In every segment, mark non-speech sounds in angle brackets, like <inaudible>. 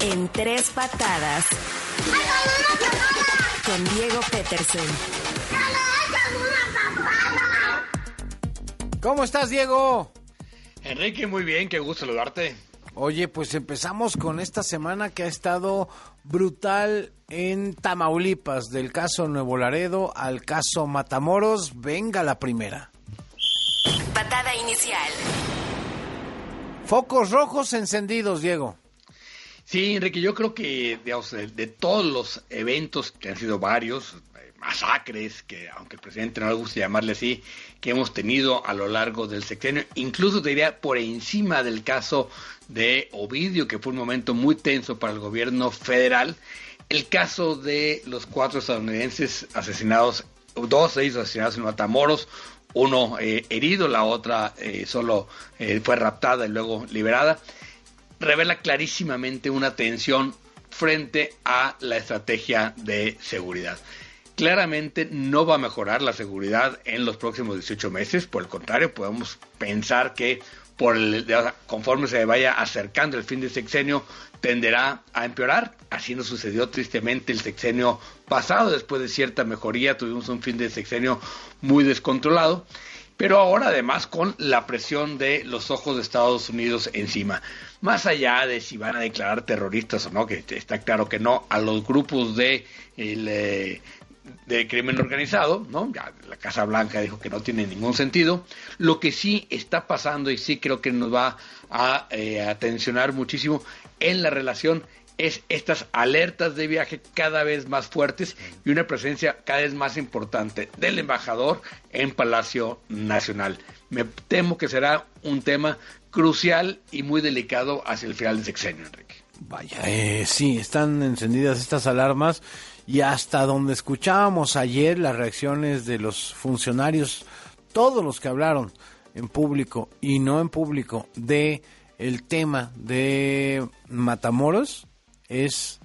En tres patadas. Con Diego Peterson. ¿Cómo estás, Diego? Enrique, muy bien, qué gusto saludarte. Oye, pues empezamos con esta semana que ha estado brutal en Tamaulipas, del caso Nuevo Laredo al caso Matamoros. Venga la primera. Patada inicial. Focos rojos encendidos, Diego. Sí, Enrique, yo creo que digamos, de, todos los eventos, que han sido varios, eh, masacres, que aunque el presidente no le gusta llamarle así, que hemos tenido a lo largo del sexenio, incluso te diría por encima del caso de Ovidio, que fue un momento muy tenso para el gobierno federal, el caso de los cuatro estadounidenses asesinados, dos de ellos asesinados en Matamoros, uno eh, herido, la otra eh, solo eh, fue raptada y luego liberada, revela clarísimamente una tensión frente a la estrategia de seguridad. Claramente no va a mejorar la seguridad en los próximos 18 meses, por el contrario, podemos pensar que por el, conforme se vaya acercando el fin del sexenio, tenderá a empeorar. Así nos sucedió tristemente el sexenio pasado. Después de cierta mejoría, tuvimos un fin de sexenio muy descontrolado. Pero ahora además con la presión de los ojos de Estados Unidos encima. Más allá de si van a declarar terroristas o no, que está claro que no, a los grupos de el, eh, de crimen organizado, ¿no? Ya la Casa Blanca dijo que no tiene ningún sentido. Lo que sí está pasando y sí creo que nos va a eh, atencionar muchísimo en la relación es estas alertas de viaje cada vez más fuertes y una presencia cada vez más importante del embajador en Palacio Nacional. Me temo que será un tema crucial y muy delicado hacia el final del sexenio, Enrique. Vaya, eh, sí, están encendidas estas alarmas y hasta donde escuchábamos ayer las reacciones de los funcionarios, todos los que hablaron en público y no en público de el tema de Matamoros es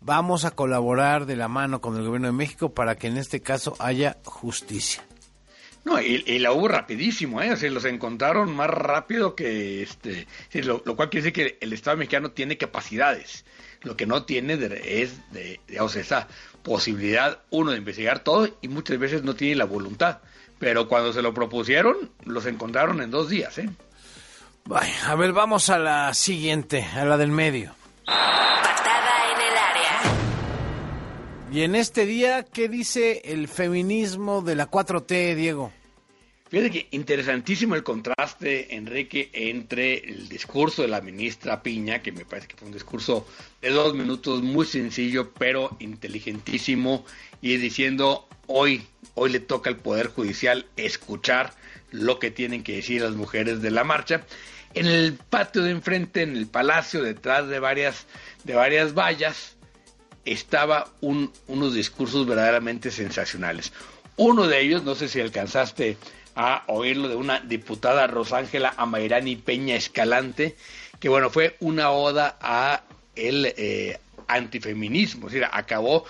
vamos a colaborar de la mano con el gobierno de México para que en este caso haya justicia. No, y, y, la hubo rapidísimo, ¿eh? O sea, los encontraron más rápido que este. Lo, lo, cual quiere decir que el Estado mexicano tiene capacidades. Lo que no tiene de, es, de, digamos, esa posibilidad, uno, de investigar todo y muchas veces no tiene la voluntad. Pero cuando se lo propusieron, los encontraron en dos días, ¿eh? A ver, vamos a la siguiente, a la del medio. Patada en el área. Y en este día, ¿qué dice el feminismo de la 4T, Diego? Fíjate que interesantísimo el contraste, Enrique, entre el discurso de la ministra Piña, que me parece que fue un discurso de dos minutos muy sencillo, pero inteligentísimo, y diciendo hoy, hoy le toca al Poder Judicial escuchar lo que tienen que decir las mujeres de la marcha. En el patio de enfrente, en el palacio, detrás de varias, de varias vallas, estaba un, unos discursos verdaderamente sensacionales. Uno de ellos, no sé si alcanzaste a oírlo, de una diputada Rosángela Amairani Peña Escalante, que bueno, fue una oda a el eh, antifeminismo, es decir, acabó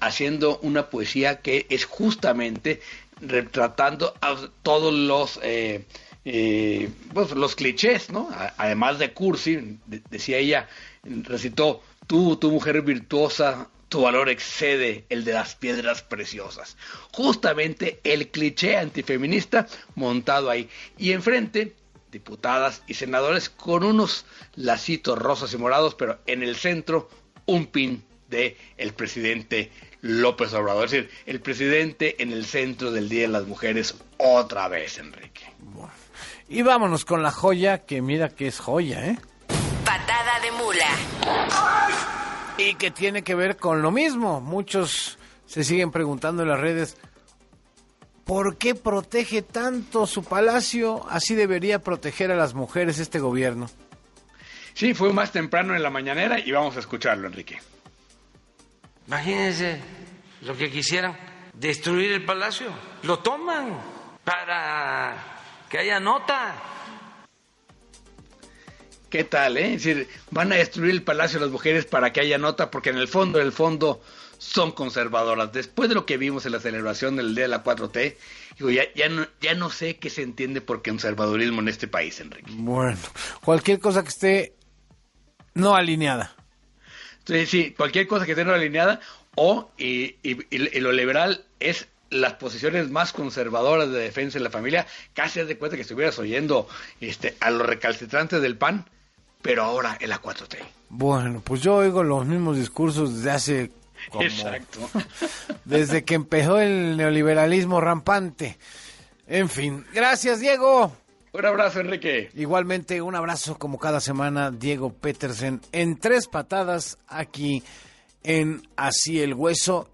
haciendo una poesía que es justamente retratando a todos los eh, eh, pues, los clichés, ¿no? Además de cursi, de, decía ella, recitó, tú, tu mujer virtuosa, tu valor excede el de las piedras preciosas. Justamente el cliché antifeminista montado ahí. Y enfrente, diputadas y senadores con unos lacitos rosas y morados, pero en el centro, un pin de el presidente López Obrador. Es decir, el presidente en el centro del Día de las Mujeres otra vez, Enrique. Bueno. Y vámonos con la joya, que mira que es joya, ¿eh? Patada de mula. Y que tiene que ver con lo mismo. Muchos se siguen preguntando en las redes, ¿por qué protege tanto su palacio? Así debería proteger a las mujeres este gobierno. Sí, fue más temprano en la mañanera y vamos a escucharlo, Enrique. Imagínense lo que quisieran, destruir el palacio. Lo toman para que haya nota. ¿Qué tal, eh? Es decir, van a destruir el palacio de las mujeres para que haya nota, porque en el fondo, en el fondo, son conservadoras. Después de lo que vimos en la celebración del Día de la 4T, digo, ya, ya, no, ya no sé qué se entiende por conservadurismo en este país, Enrique. Bueno, cualquier cosa que esté no alineada. Sí, sí, cualquier cosa que esté no alineada o y, y- y lo liberal es las posiciones más conservadoras de defensa en la familia, casi haz de cuenta que estuvieras oyendo este, a los recalcitrantes del PAN, pero ahora en la 4T. Bueno, pues yo oigo los mismos discursos desde hace como Exacto. <laughs> desde que empezó el neoliberalismo rampante. En fin, gracias Diego. Un abrazo, Enrique. Igualmente un abrazo como cada semana Diego Petersen en tres patadas aquí en Así el Hueso